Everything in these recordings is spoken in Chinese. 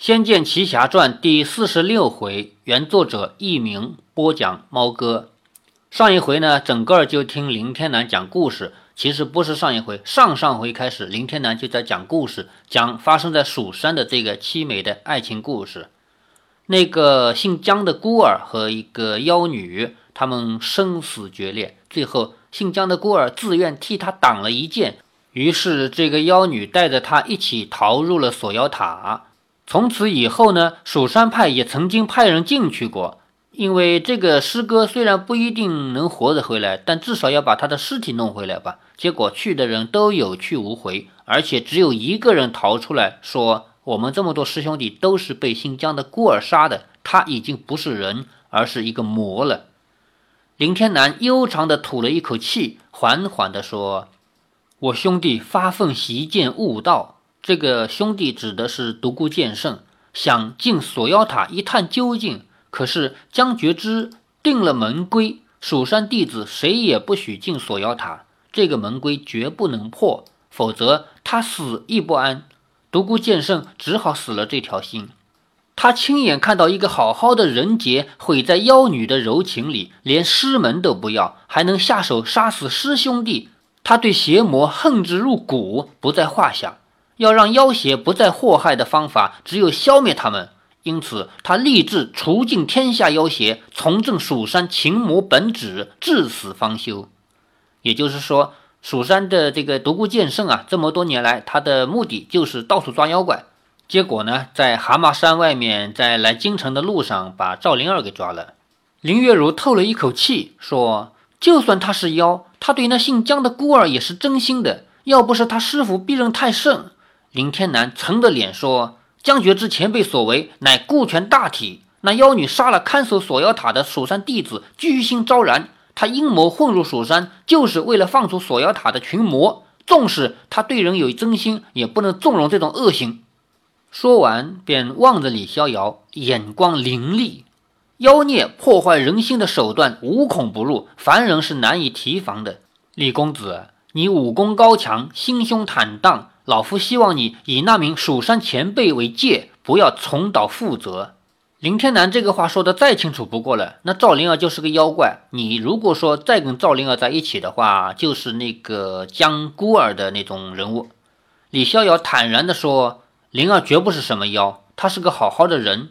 仙剑奇侠传》第四十六回，原作者佚名，播讲猫哥。上一回呢，整个就听林天南讲故事。其实不是上一回，上上回开始，林天南就在讲故事，讲发生在蜀山的这个凄美的爱情故事。那个姓姜的孤儿和一个妖女，他们生死决裂，最后姓姜的孤儿自愿替他挡了一剑，于是这个妖女带着他一起逃入了锁妖塔。从此以后呢，蜀山派也曾经派人进去过，因为这个师哥虽然不一定能活着回来，但至少要把他的尸体弄回来吧。结果去的人都有去无回，而且只有一个人逃出来，说我们这么多师兄弟都是被姓姜的孤儿杀的，他已经不是人，而是一个魔了。林天南悠长的吐了一口气，缓缓地说：“我兄弟发愤习剑悟道。”这个兄弟指的是独孤剑圣，想进锁妖塔一探究竟。可是江觉之定了门规，蜀山弟子谁也不许进锁妖塔。这个门规绝不能破，否则他死亦不安。独孤剑圣只好死了这条心。他亲眼看到一个好好的人杰毁在妖女的柔情里，连师门都不要，还能下手杀死师兄弟。他对邪魔恨之入骨，不在话下。要让妖邪不再祸害的方法，只有消灭他们。因此，他立志除尽天下妖邪，重振蜀山擒魔本旨，至死方休。也就是说，蜀山的这个独孤剑圣啊，这么多年来，他的目的就是到处抓妖怪。结果呢，在蛤蟆山外面，在来京城的路上，把赵灵儿给抓了。林月如透了一口气，说：“就算他是妖，他对那姓姜的孤儿也是真心的。要不是他师傅逼人太甚。”林天南沉着脸说：“江觉之前辈所为，乃顾全大体。那妖女杀了看守锁妖塔的蜀山弟子，居心昭然。他阴谋混入蜀山，就是为了放出锁妖塔的群魔。纵使他对人有真心，也不能纵容这种恶行。”说完，便望着李逍遥，眼光凌厉。妖孽破坏人心的手段无孔不入，凡人是难以提防的。李公子，你武功高强，心胸坦荡。老夫希望你以那名蜀山前辈为戒，不要重蹈覆辙。林天南这个话说的再清楚不过了。那赵灵儿就是个妖怪，你如果说再跟赵灵儿在一起的话，就是那个江孤儿的那种人物。李逍遥坦然地说：“灵儿绝不是什么妖，她是个好好的人。”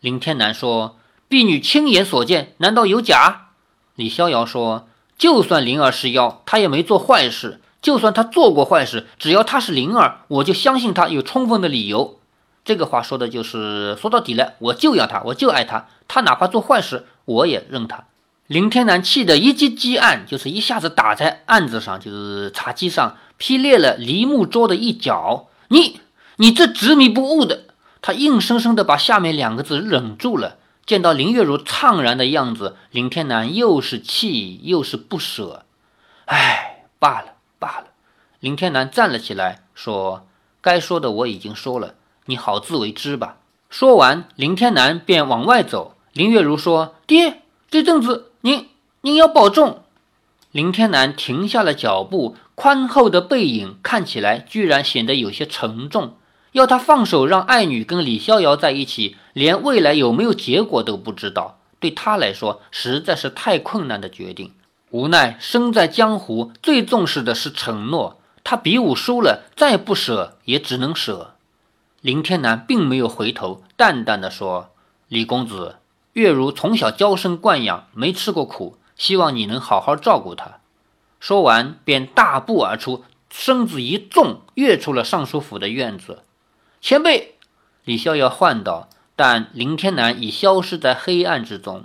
林天南说：“婢女亲眼所见，难道有假？”李逍遥说：“就算灵儿是妖，她也没做坏事。”就算他做过坏事，只要他是灵儿，我就相信他有充分的理由。这个话说的就是说到底了，我就要他，我就爱他。他哪怕做坏事，我也认他。林天南气得一击击案，就是一下子打在案子上，就是茶几上，劈裂了梨木桌的一角。你，你这执迷不悟的！他硬生生的把下面两个字忍住了。见到林月如怅然的样子，林天南又是气又是不舍。唉，罢了。罢了，林天南站了起来，说：“该说的我已经说了，你好自为之吧。”说完，林天南便往外走。林月如说：“爹，这阵子您您要保重。”林天南停下了脚步，宽厚的背影看起来居然显得有些沉重。要他放手让爱女跟李逍遥在一起，连未来有没有结果都不知道，对他来说实在是太困难的决定。无奈身在江湖，最重视的是承诺。他比武输了，再不舍也只能舍。林天南并没有回头，淡淡的说：“李公子，月如从小娇生惯养，没吃过苦，希望你能好好照顾她。”说完，便大步而出，身子一纵，跃出了尚书府的院子。前辈，李逍遥唤道，但林天南已消失在黑暗之中。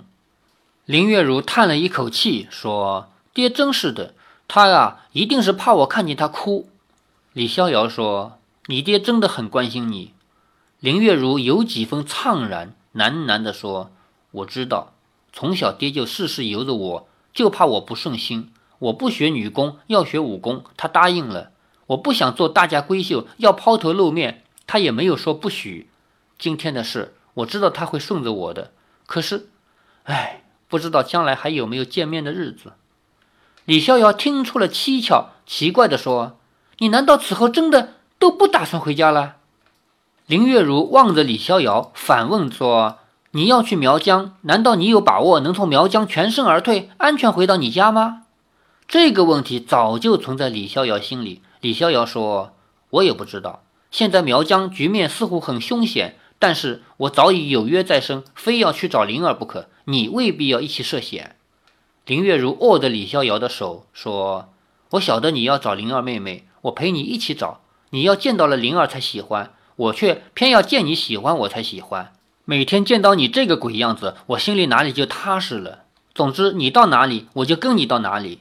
林月如叹了一口气，说：“爹真是的，他呀，一定是怕我看见他哭。”李逍遥说：“你爹真的很关心你。”林月如有几分怅然，喃喃地说：“我知道，从小爹就事事由着我，就怕我不顺心。我不学女工，要学武功，他答应了。我不想做大家闺秀，要抛头露面，他也没有说不许。今天的事，我知道他会顺着我的。可是，唉。”不知道将来还有没有见面的日子。李逍遥听出了蹊跷，奇怪地说：“你难道此后真的都不打算回家了？”林月如望着李逍遥，反问说：“你要去苗疆，难道你有把握能从苗疆全身而退，安全回到你家吗？”这个问题早就存在李逍遥心里。李逍遥说：“我也不知道。现在苗疆局面似乎很凶险，但是我早已有约在身，非要去找灵儿不可。你未必要一起涉险。”林月如握着李逍遥的手说：“我晓得你要找灵儿妹妹，我陪你一起找。你要见到了灵儿才喜欢。”我却偏要见你喜欢我才喜欢，每天见到你这个鬼样子，我心里哪里就踏实了。总之，你到哪里，我就跟你到哪里。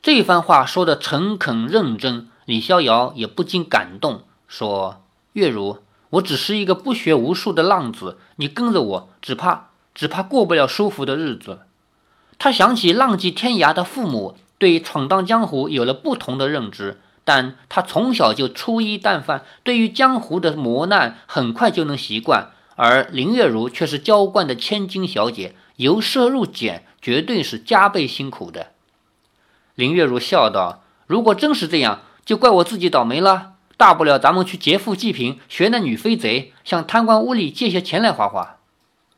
这番话说的诚恳认真，李逍遥也不禁感动，说：“月如，我只是一个不学无术的浪子，你跟着我，只怕只怕过不了舒服的日子。”他想起浪迹天涯的父母，对闯荡江湖有了不同的认知。但他从小就粗衣淡饭，对于江湖的磨难很快就能习惯。而林月如却是娇惯的千金小姐，由奢入俭，绝对是加倍辛苦的。林月如笑道：“如果真是这样，就怪我自己倒霉了。大不了咱们去劫富济贫，学那女飞贼，向贪官污吏借些钱来花花。”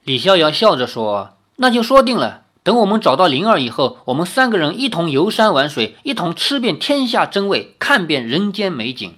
李逍遥笑着说：“那就说定了。”等我们找到灵儿以后，我们三个人一同游山玩水，一同吃遍天下珍味，看遍人间美景。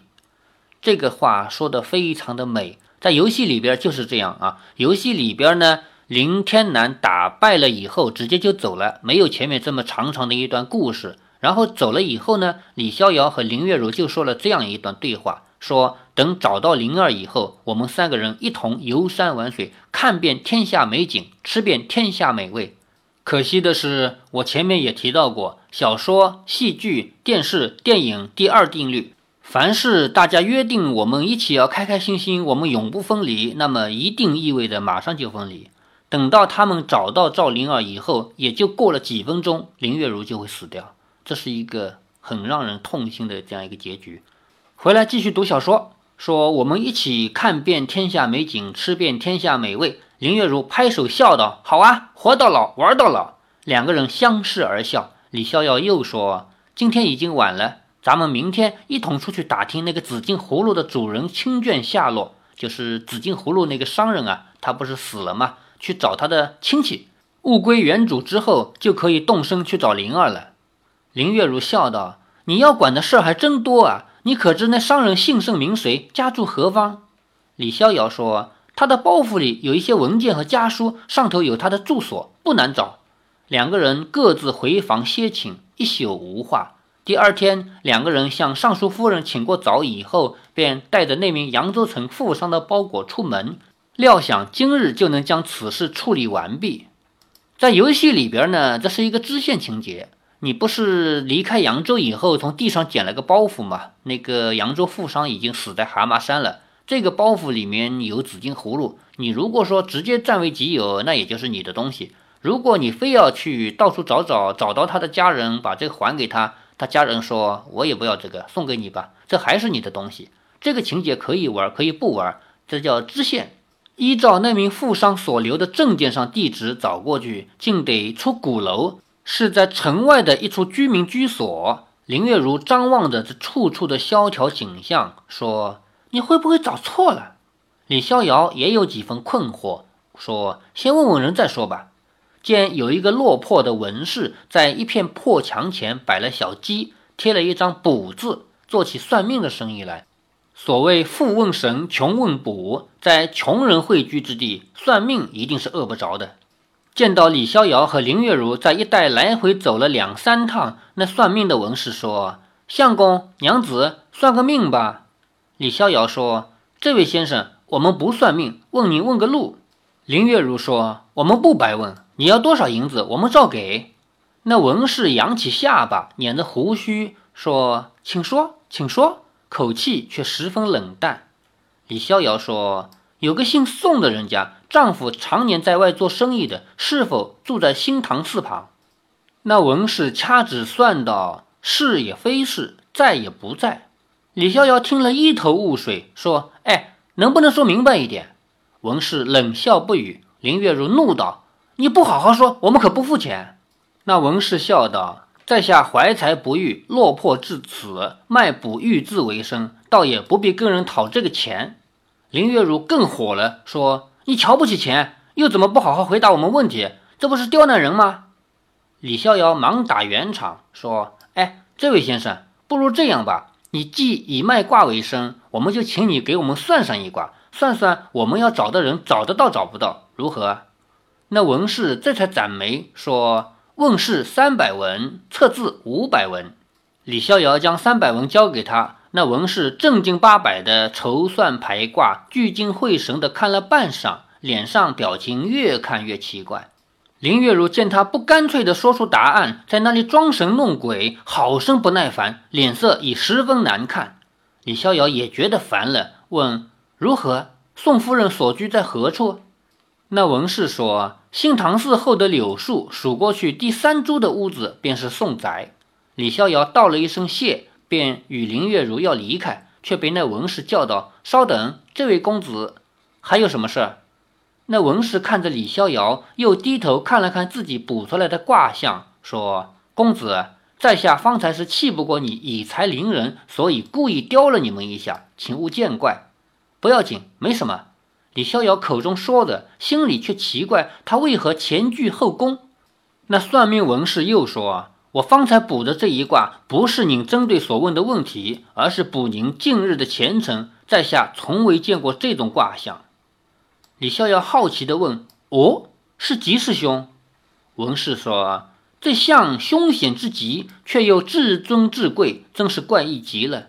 这个话说的非常的美，在游戏里边就是这样啊。游戏里边呢，林天南打败了以后，直接就走了，没有前面这么长长的一段故事。然后走了以后呢，李逍遥和林月如就说了这样一段对话：说等找到灵儿以后，我们三个人一同游山玩水，看遍天下美景，吃遍天下美味。可惜的是，我前面也提到过，小说、戏剧、电视、电影第二定律：凡是大家约定我们一起要开开心心，我们永不分离，那么一定意味着马上就分离。等到他们找到赵灵儿以后，也就过了几分钟，林月如就会死掉。这是一个很让人痛心的这样一个结局。回来继续读小说，说我们一起看遍天下美景，吃遍天下美味。林月如拍手笑道：“好啊，活到老，玩到老。”两个人相视而笑。李逍遥又说：“今天已经晚了，咱们明天一同出去打听那个紫金葫芦的主人亲眷下落。就是紫金葫芦那个商人啊，他不是死了吗？去找他的亲戚，物归原主之后，就可以动身去找灵儿了。”林月如笑道：“你要管的事儿还真多啊！你可知那商人姓甚名谁，家住何方？”李逍遥说。他的包袱里有一些文件和家书，上头有他的住所，不难找。两个人各自回房歇寝，一宿无话。第二天，两个人向尚书夫人请过早以后，便带着那名扬州城富商的包裹出门，料想今日就能将此事处理完毕。在游戏里边呢，这是一个支线情节。你不是离开扬州以后，从地上捡了个包袱吗？那个扬州富商已经死在蛤蟆山了。这个包袱里面有紫金葫芦，你如果说直接占为己有，那也就是你的东西。如果你非要去到处找找，找到他的家人，把这个还给他，他家人说：“我也不要这个，送给你吧，这还是你的东西。”这个情节可以玩，可以不玩，这叫支线。依照那名富商所留的证件上地址找过去，竟得出鼓楼，是在城外的一处居民居所。林月如张望着这处处的萧条景象，说。你会不会找错了？李逍遥也有几分困惑，说：“先问问人再说吧。”见有一个落魄的文士在一片破墙前摆了小鸡，贴了一张“卜”字，做起算命的生意来。所谓“富问神，穷问卜”，在穷人汇聚之地，算命一定是饿不着的。见到李逍遥和林月如在一带来回走了两三趟，那算命的文士说：“相公娘子，算个命吧。”李逍遥说：“这位先生，我们不算命，问你问个路。”林月如说：“我们不白问，你要多少银子，我们照给。”那文士扬起下巴，捻着胡须说：“请说，请说。”口气却十分冷淡。李逍遥说：“有个姓宋的人家，丈夫常年在外做生意的，是否住在新堂寺旁？”那文士掐指算道：“是也非是，在也不在。”李逍遥听了一头雾水，说：“哎，能不能说明白一点？”文士冷笑不语。林月如怒道：“你不好好说，我们可不付钱。”那文士笑道：“在下怀才不遇，落魄至此，卖卜玉字为生，倒也不必跟人讨这个钱。”林月如更火了，说：“你瞧不起钱，又怎么不好好回答我们问题？这不是刁难人吗？”李逍遥忙打圆场，说：“哎，这位先生，不如这样吧，你既以卖卦为生，我们就请你给我们算上一卦，算算我们要找的人找得到找不到，如何？”那文士这才展眉说：“问事三百文，测字五百文。”李逍遥将三百文交给他，那文士正经八百的筹算排卦，聚精会神的看了半晌，脸上表情越看越奇怪。林月如见他不干脆地说出答案，在那里装神弄鬼，好生不耐烦，脸色已十分难看。李逍遥也觉得烦了，问：“如何？宋夫人所居在何处？”那文士说：“新堂寺后的柳树，数过去第三株的屋子，便是宋宅。”李逍遥道了一声谢，便与林月如要离开，却被那文士叫道：“稍等，这位公子，还有什么事？”那文士看着李逍遥，又低头看了看自己卜出来的卦象，说：“公子，在下方才是气不过你以才凌人，所以故意刁了你们一下，请勿见怪。不要紧，没什么。”李逍遥口中说的，心里却奇怪，他为何前倨后恭？那算命文士又说：“我方才卜的这一卦，不是您针对所问的问题，而是卜您近日的前程。在下从未见过这种卦象。”李逍遥好奇地问：“哦，是吉是凶？”文士说：“这象凶险之极，却又至尊至贵，真是怪异极了。”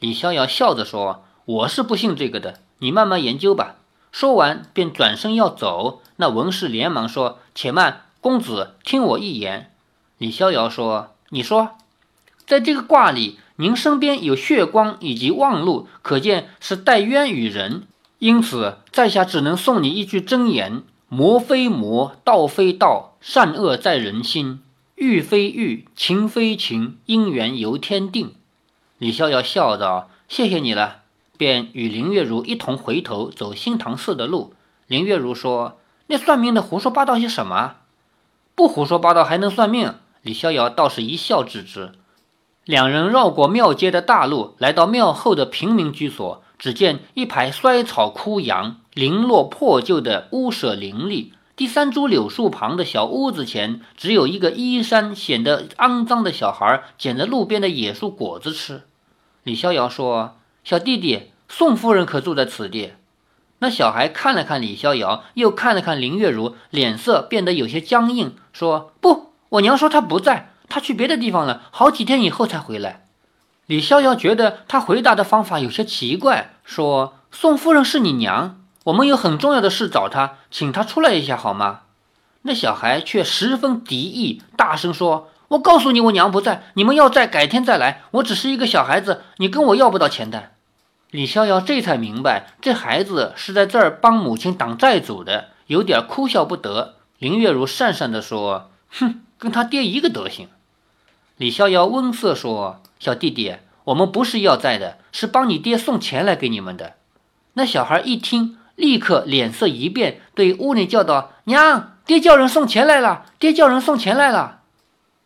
李逍遥笑着说：“我是不信这个的，你慢慢研究吧。”说完便转身要走。那文士连忙说：“且慢，公子听我一言。”李逍遥说：“你说，在这个卦里，您身边有血光以及望路，可见是带冤与人。”因此，在下只能送你一句真言：魔非魔，道非道，善恶在人心，欲非欲，情非情，因缘由天定。李逍遥笑道：“谢谢你了。”便与林月如一同回头走新堂寺的路。林月如说：“那算命的胡说八道些什么？不胡说八道还能算命？”李逍遥倒是一笑置之。两人绕过庙街的大路，来到庙后的平民居所。只见一排衰草枯杨、零落破旧的屋舍林立。第三株柳树旁的小屋子前，只有一个衣衫显得肮脏的小孩捡着路边的野树果子吃。李逍遥说：“小弟弟，宋夫人可住在此地？”那小孩看了看李逍遥，又看了看林月如，脸色变得有些僵硬，说：“不，我娘说她不在，她去别的地方了，好几天以后才回来。”李逍遥觉得他回答的方法有些奇怪，说：“宋夫人是你娘，我们有很重要的事找她，请她出来一下好吗？”那小孩却十分敌意，大声说：“我告诉你，我娘不在，你们要在，改天再来。我只是一个小孩子，你跟我要不到钱的。”李逍遥这才明白，这孩子是在这儿帮母亲挡债主的，有点哭笑不得。林月如讪讪地说：“哼，跟他爹一个德行。”李逍遥温色说。小弟弟，我们不是要债的，是帮你爹送钱来给你们的。那小孩一听，立刻脸色一变，对屋里叫道：“娘，爹叫人送钱来了！爹叫人送钱来了！”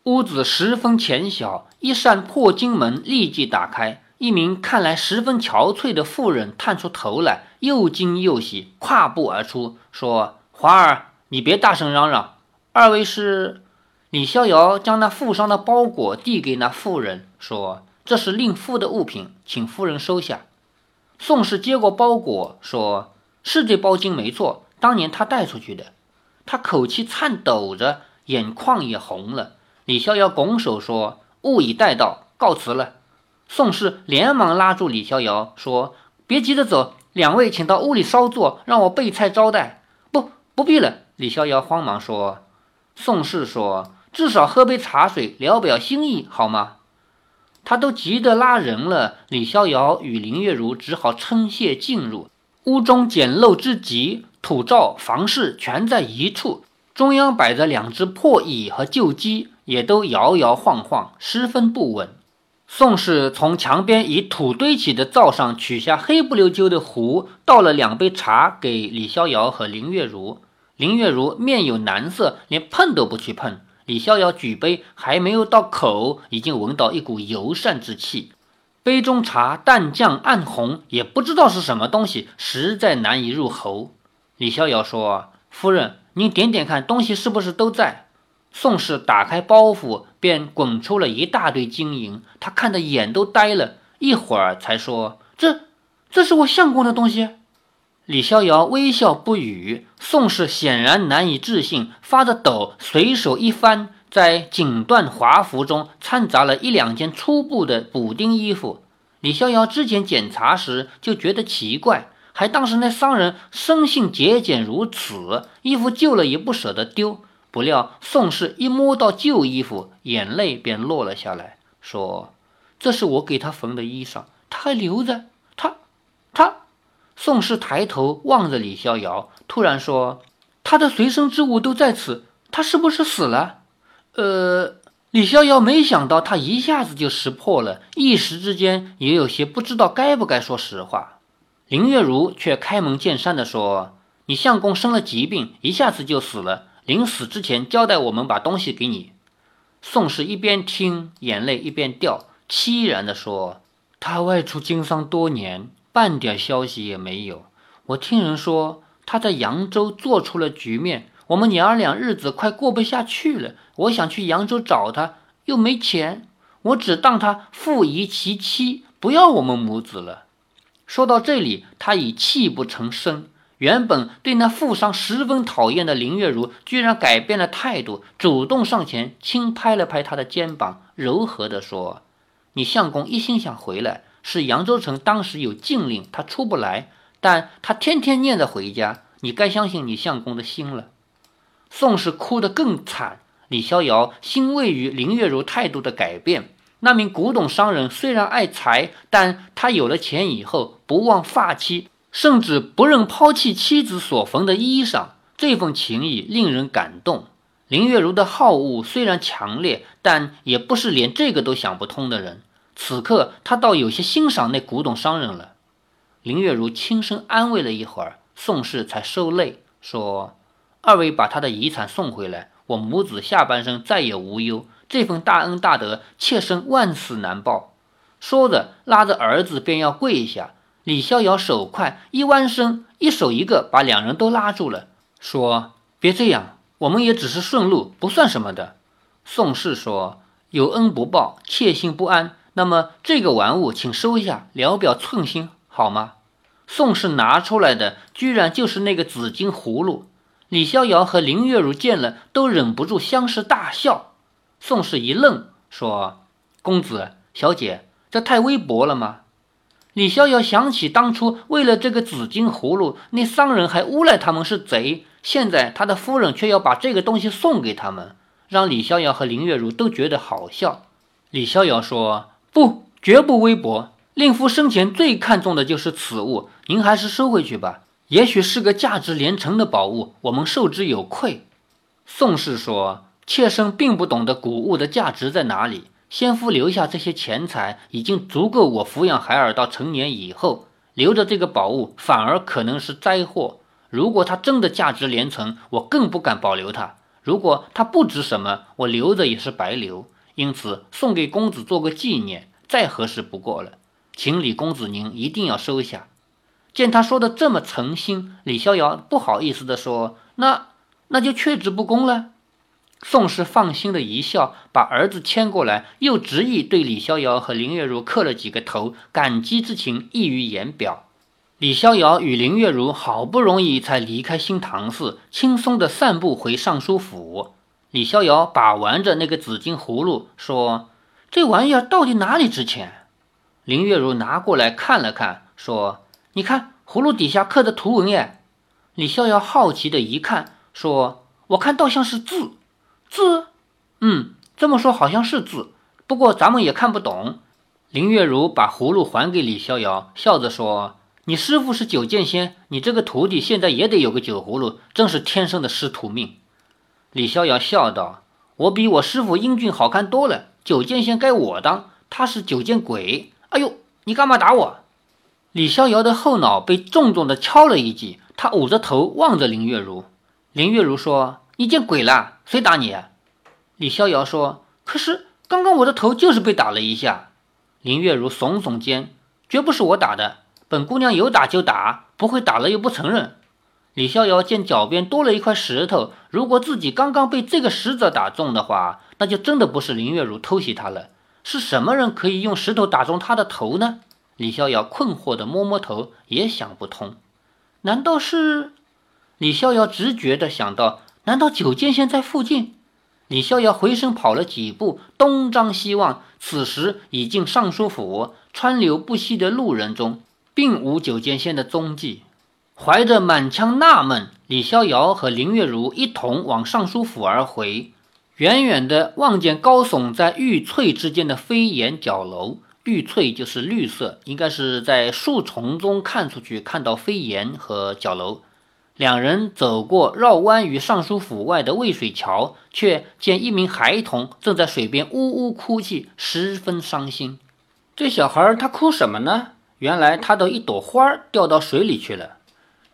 屋子十分浅小，一扇破金门立即打开，一名看来十分憔悴的妇人探出头来，又惊又喜，跨步而出，说：“华儿，你别大声嚷嚷，二位是？”李逍遥将那富商的包裹递给那妇人，说：“这是令夫的物品，请夫人收下。”宋氏接过包裹，说：“是这包金没错，当年他带出去的。”他口气颤抖着，眼眶也红了。李逍遥拱手说：“物已带到，告辞了。”宋氏连忙拉住李逍遥，说：“别急着走，两位请到屋里稍坐，让我备菜招待。”“不，不必了。”李逍遥慌忙说。宋氏说。至少喝杯茶水，聊表心意，好吗？他都急得拉人了。李逍遥与林月如只好称谢进入屋中，简陋之极，土灶、房事全在一处。中央摆着两只破椅和旧机，也都摇摇晃晃，十分不稳。宋氏从墙边以土堆起的灶上取下黑不溜秋的壶，倒了两杯茶给李逍遥和林月如。林月如面有难色，连碰都不去碰。李逍遥举杯，还没有到口，已经闻到一股尤善之气。杯中茶淡酱暗红，也不知道是什么东西，实在难以入喉。李逍遥说：“夫人，您点点看，东西是不是都在？”宋氏打开包袱，便滚出了一大堆金银，他看得眼都呆了，一会儿才说：“这，这是我相公的东西。”李逍遥微笑不语。宋氏显然难以置信，发着抖，随手一翻。在锦缎华服中掺杂了一两件粗布的补丁衣服。李逍遥之前检查时就觉得奇怪，还当时那商人生性节俭如此，衣服旧了也不舍得丢。不料宋氏一摸到旧衣服，眼泪便落了下来，说：“这是我给他缝的衣裳，他还留着。他，他。”宋氏抬头望着李逍遥，突然说：“他的随身之物都在此，他是不是死了？”呃，李逍遥没想到他一下子就识破了，一时之间也有些不知道该不该说实话。林月如却开门见山地说：“你相公生了疾病，一下子就死了，临死之前交代我们把东西给你。”宋氏一边听，眼泪一边掉，凄然地说：“他外出经商多年，半点消息也没有。我听人说他在扬州做出了局面。”我们娘儿俩日子快过不下去了，我想去扬州找他，又没钱，我只当他父遗其妻，不要我们母子了。说到这里，他已泣不成声。原本对那富商十分讨厌的林月如，居然改变了态度，主动上前轻拍了拍他的肩膀，柔和地说：“你相公一心想回来，是扬州城当时有禁令，他出不来，但他天天念着回家，你该相信你相公的心了。”宋氏哭得更惨，李逍遥欣慰于林月如态度的改变。那名古董商人虽然爱财，但他有了钱以后不忘发妻，甚至不认抛弃妻子所缝的衣裳，这份情谊令人感动。林月如的好恶虽然强烈，但也不是连这个都想不通的人。此刻他倒有些欣赏那古董商人了。林月如轻声安慰了一会儿，宋氏才收泪说。二位把他的遗产送回来，我母子下半生再也无忧。这份大恩大德，妾身万死难报。说着，拉着儿子便要跪下。李逍遥手快，一弯身，一手一个，把两人都拉住了，说：“别这样，我们也只是顺路，不算什么的。”宋氏说：“有恩不报，妾心不安。那么这个玩物，请收下，聊表寸心，好吗？”宋氏拿出来的，居然就是那个紫金葫芦。李逍遥和林月如见了，都忍不住相视大笑。宋氏一愣，说：“公子小姐，这太微薄了吗？”李逍遥想起当初为了这个紫金葫芦，那商人还诬赖他们是贼，现在他的夫人却要把这个东西送给他们，让李逍遥和林月如都觉得好笑。李逍遥说：“不，绝不微薄。令夫生前最看重的就是此物，您还是收回去吧。”也许是个价值连城的宝物，我们受之有愧。宋氏说：“妾身并不懂得古物的价值在哪里。先夫留下这些钱财，已经足够我抚养孩儿到成年以后。留着这个宝物，反而可能是灾祸。如果它真的价值连城，我更不敢保留它；如果它不值什么，我留着也是白留。因此，送给公子做个纪念，再合适不过了。请李公子您一定要收下。”见他说的这么诚心，李逍遥不好意思地说：“那那就却之不恭了。”宋氏放心的一笑，把儿子牵过来，又执意对李逍遥和林月如磕了几个头，感激之情溢于言表。李逍遥与林月如好不容易才离开新唐寺，轻松地散步回尚书府。李逍遥把玩着那个紫金葫芦，说：“这玩意儿到底哪里值钱？”林月如拿过来看了看，说。你看葫芦底下刻的图文耶？李逍遥好奇的一看，说：“我看倒像是字，字，嗯，这么说好像是字，不过咱们也看不懂。”林月如把葫芦还给李逍遥，笑着说：“你师傅是九剑仙，你这个徒弟现在也得有个酒葫芦，真是天生的师徒命。”李逍遥笑道：“我比我师傅英俊好看多了，九剑仙该我当，他是九剑鬼。哎呦，你干嘛打我？”李逍遥的后脑被重重的敲了一记，他捂着头望着林月如。林月如说：“你见鬼了？谁打你？”李逍遥说：“可是刚刚我的头就是被打了一下。”林月如耸耸肩，绝不是我打的，本姑娘有打就打，不会打了又不承认。李逍遥见脚边多了一块石头，如果自己刚刚被这个石子打中的话，那就真的不是林月如偷袭他了。是什么人可以用石头打中他的头呢？李逍遥困惑地摸摸头，也想不通。难道是？李逍遥直觉地想到，难道九剑仙在附近？李逍遥回身跑了几步，东张西望，此时已进尚书府，川流不息的路人中，并无九剑仙的踪迹。怀着满腔纳闷，李逍遥和林月如一同往尚书府而回。远远的望见高耸在玉翠之间的飞檐角楼，玉翠就是绿色，应该是在树丛中看出去看到飞檐和角楼。两人走过绕弯于尚书府外的渭水桥，却见一名孩童正在水边呜呜哭泣，十分伤心。这小孩他哭什么呢？原来他的一朵花掉到水里去了。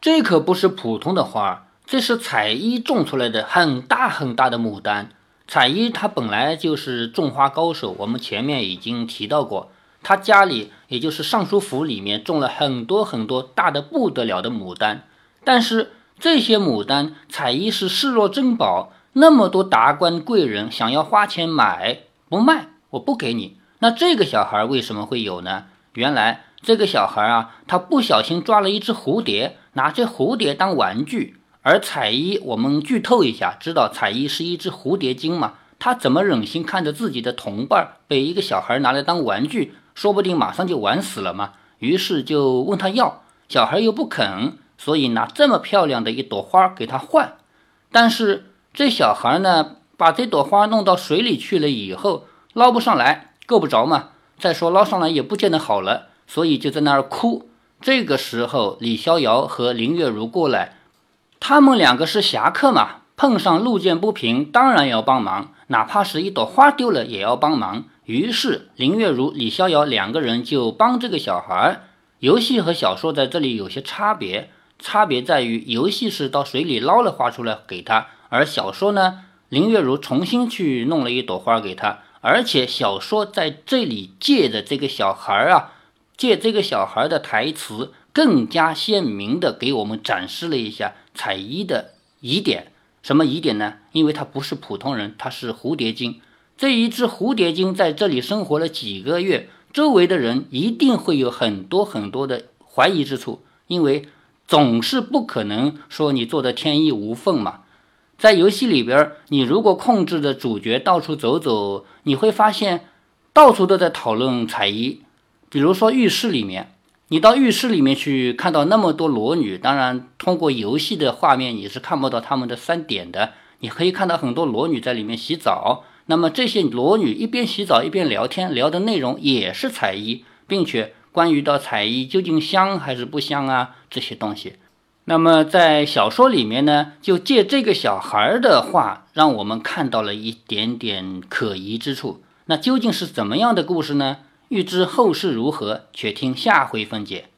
这可不是普通的花，这是彩衣种出来的很大很大的牡丹。彩衣他本来就是种花高手，我们前面已经提到过，他家里也就是尚书府里面种了很多很多大的不得了的牡丹。但是这些牡丹，彩衣是视若珍宝，那么多达官贵人想要花钱买不卖，我不给你。那这个小孩为什么会有呢？原来这个小孩啊，他不小心抓了一只蝴蝶。拿这蝴蝶当玩具，而彩衣，我们剧透一下，知道彩衣是一只蝴蝶精嘛？他怎么忍心看着自己的同伴被一个小孩拿来当玩具，说不定马上就玩死了嘛？于是就问他要，小孩又不肯，所以拿这么漂亮的一朵花给他换。但是这小孩呢，把这朵花弄到水里去了以后，捞不上来，够不着嘛？再说捞上来也不见得好了，所以就在那儿哭。这个时候，李逍遥和林月如过来，他们两个是侠客嘛，碰上路见不平，当然要帮忙，哪怕是一朵花丢了也要帮忙。于是，林月如、李逍遥两个人就帮这个小孩。游戏和小说在这里有些差别，差别在于游戏是到水里捞了花出来给他，而小说呢，林月如重新去弄了一朵花给他，而且小说在这里借的这个小孩啊。借这个小孩的台词，更加鲜明地给我们展示了一下彩衣的疑点。什么疑点呢？因为他不是普通人，他是蝴蝶精。这一只蝴蝶精在这里生活了几个月，周围的人一定会有很多很多的怀疑之处，因为总是不可能说你做的天衣无缝嘛。在游戏里边，你如果控制着主角到处走走，你会发现到处都在讨论彩衣。比如说浴室里面，你到浴室里面去看到那么多裸女，当然通过游戏的画面你是看不到他们的三点的。你可以看到很多裸女在里面洗澡，那么这些裸女一边洗澡一边聊天，聊的内容也是彩衣，并且关于到彩衣究竟香还是不香啊这些东西。那么在小说里面呢，就借这个小孩的话，让我们看到了一点点可疑之处。那究竟是怎么样的故事呢？欲知后事如何，且听下回分解。